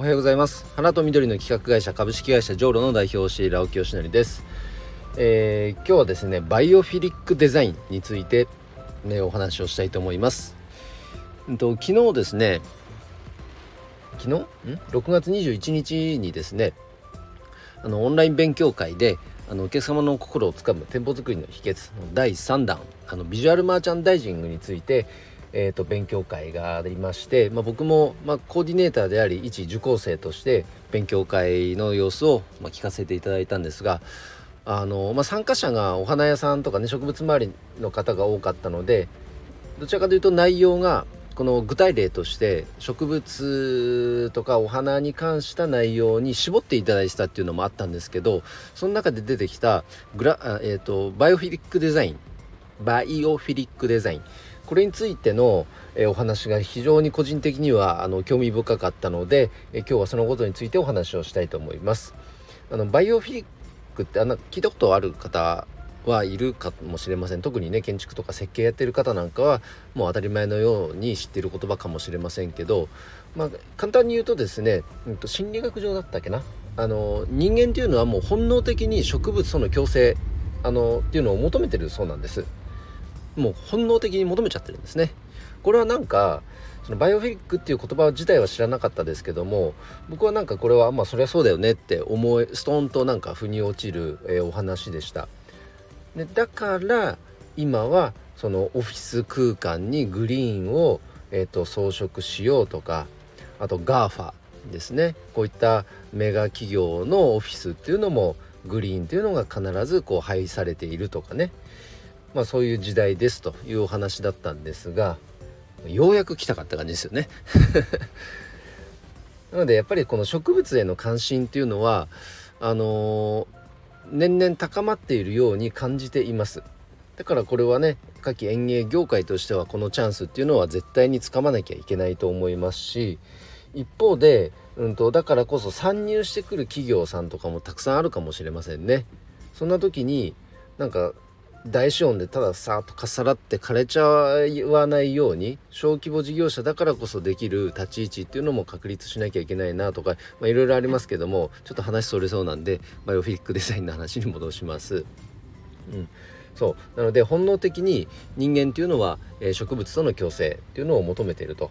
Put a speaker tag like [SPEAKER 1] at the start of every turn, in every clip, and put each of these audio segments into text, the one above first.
[SPEAKER 1] おはようございます。花と緑の企画会社株式会社ジョーロの代表をしている青木よしのりです、えー、今日はですねバイオフィリックデザインについて、ね、お話をしたいと思います、うんと、昨日ですね昨日？ん？6月21日にですねあのオンライン勉強会であのお客様の心をつかむ店舗作りの秘訣の第3弾あのビジュアルマーチャンダイジングについてえーと、勉強会がありまして、まあ、僕も、まあ、コーディネーターであり一受講生として勉強会の様子を、まあ、聞かせていただいたんですがあの、まあ、参加者がお花屋さんとかね植物周りの方が多かったのでどちらかというと内容がこの具体例として植物とかお花に関した内容に絞っていただいてたっていうのもあったんですけどその中で出てきたグラ、えーとバイオフィリックデザインバイオフィリックデザインこれについての、えお話が非常に個人的にはあの興味深かったので、え今日はそのことについてお話をしたいと思います。あのバイオフィリックってあの聞いたことある方はいるかもしれません特にね建築とか設計やってる方なんかはもう当たり前のように知ってる言葉かもしれませんけど、まあ、簡単に言うとですね、うん、と心理学上だったっけな？あの人間っていうのはもう本能的に植物との共生あのっていうのを求めてるそうなんです。もう本能的に求めちゃってるんですね。これはなんかそのバイオフィックっていう言葉自体は知らなかったですけども僕はなんかこれはまあそりゃそうだよねって思いストーンとなんか腑に落ちる、えー、お話でした。でだから今はそのオフィス空間にグリーンを、えーと、装飾しようとかあと GAFA ですね。こういったメガ企業のオフィスっていうのもグリーンっていうのが必ずこう配されているとかね。まあそういう時代ですというお話だったんですがようやく来たかった感じですよね なのでやっぱりこの植物への関心っていうのはあのー、年々高まっているように感じていますだからこれはね夏季園芸業界としてはこのチャンスっていうのは絶対につかまなきゃいけないと思いますし一方で、うんと、だからこそ参入してくる企業さんとかもたくさんあるかもしれませんね。そんな時になんか大資本でたださーっとかさらって枯れちゃわないように小規模事業者だからこそできる立ち位置っていうのも確立しなきゃいけないなとかいろいろありますけどもちょっと話それそうなんでバイオフィックデザインの話に戻します。うんそうなので本能的に人間っていうのは、えー、植物との共生っていうのを求めていると。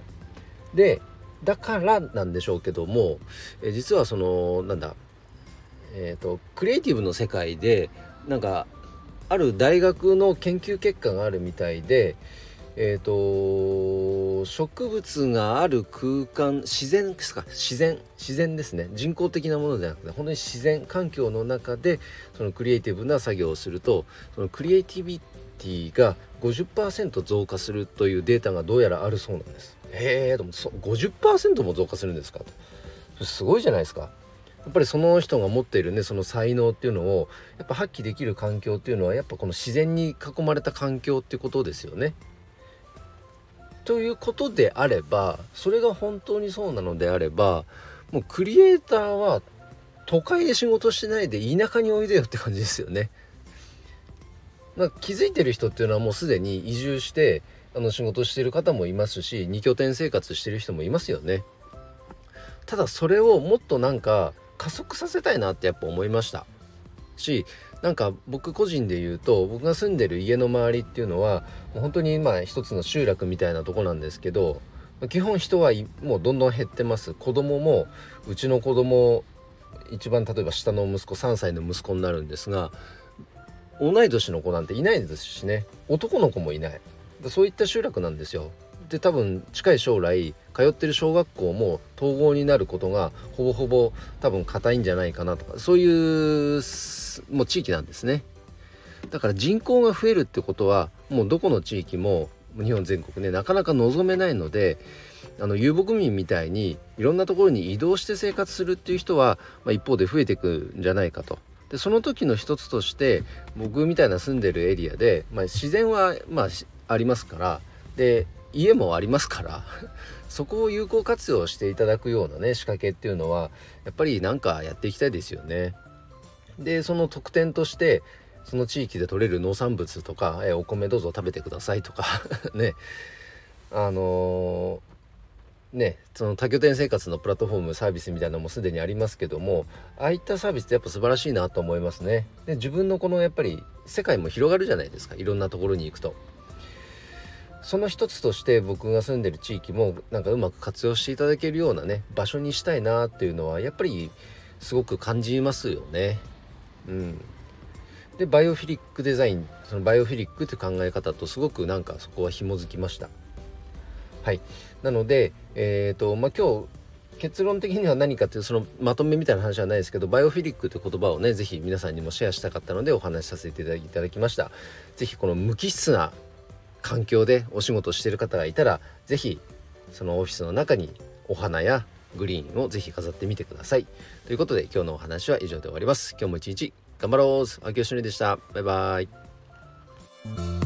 [SPEAKER 1] でだからなんでしょうけども、えー、実はそのなんだえっ、ー、とクリエイティブの世界でなんかある大学の研究結果があるみたいでえーと、植物がある空間自然ですか自然自然ですね人工的なものではなくて本当に自然環境の中でそのクリエイティブな作業をするとそのクリエイティビティが50%増加するというデータがどうやらあるそうなんです。へえでも50%も増加するんですかとすごいじゃないですか。やっぱりその人が持っているねその才能っていうのをやっぱ発揮できる環境っていうのはやっぱこの自然に囲まれた環境っていうことですよね。ということであればそれが本当にそうなのであればもうクリエイターは都会で仕事しないで田舎においでよって感じですよね。まあ、気づいてる人っていうのはもうすでに移住してあの仕事してる方もいますし2拠点生活してる人もいますよね。ただそれをもっとなんか加速させたいなってやっぱ思いました。しなんか僕個人で言うと僕が住んでる家の周りっていうのは本当にまあ一つの集落みたいなとこなんですけど基本人はもうどんどん減ってます。子供もうちの子供一番例えば下の息子3歳の息子になるんですが同い年の子なんていないですしね。男の子もいない。そういった集落なんですよ。で多分近い将来通ってる小学校も統合になることがほぼほぼ多分硬いんじゃないかなとかそういうもう地域なんですねだから人口が増えるってことはもうどこの地域も日本全国ねなかなか望めないのであの遊牧民みたいにいろんなところに移動して生活するっていう人は、まあ、一方で増えていくんじゃないかと。でその時の一つとして僕みたいな住んでるエリアで、まあ、自然は、まあ、ありますからで家もありますから そこを有効活用していただくようなね仕掛けっていうのはやっぱりなんかやっていきたいですよね。でその特典としてその地域で採れる農産物とか、えお米どうぞ食べてくださいとか ね。あのねその多拠点生活のプラットフォームサービスみたいなのもすでにありますけどもああいったサービスってやっぱ素晴らしいなと思いますね。で自分のこのやっぱり世界も広がるじゃないですか。いろんなところに行くと。その一つとして僕が住んでる地域もなんかうまく活用していただけるようなね場所にしたいなっていうのはやっぱりすごく感じますよね。うん。でバイオフィリックデザインそのバイオフィリックって考え方とすごくなんかそこは紐づきました。はい。なのでえ、ー、とまあ今日結論的には何かっていうそのまとめみたいな話はないですけどバイオフィリックという言葉をね是非皆さんにもシェアしたかったのでお話しさせていただきました。是非この無機質な環境でお仕事してる方がいたら是非そのオフィスの中にお花やグリーンを是非飾ってみてください。ということで今日のお話は以上で終わります。今日も一日頑張ろう。秋吉でした。バイバイ。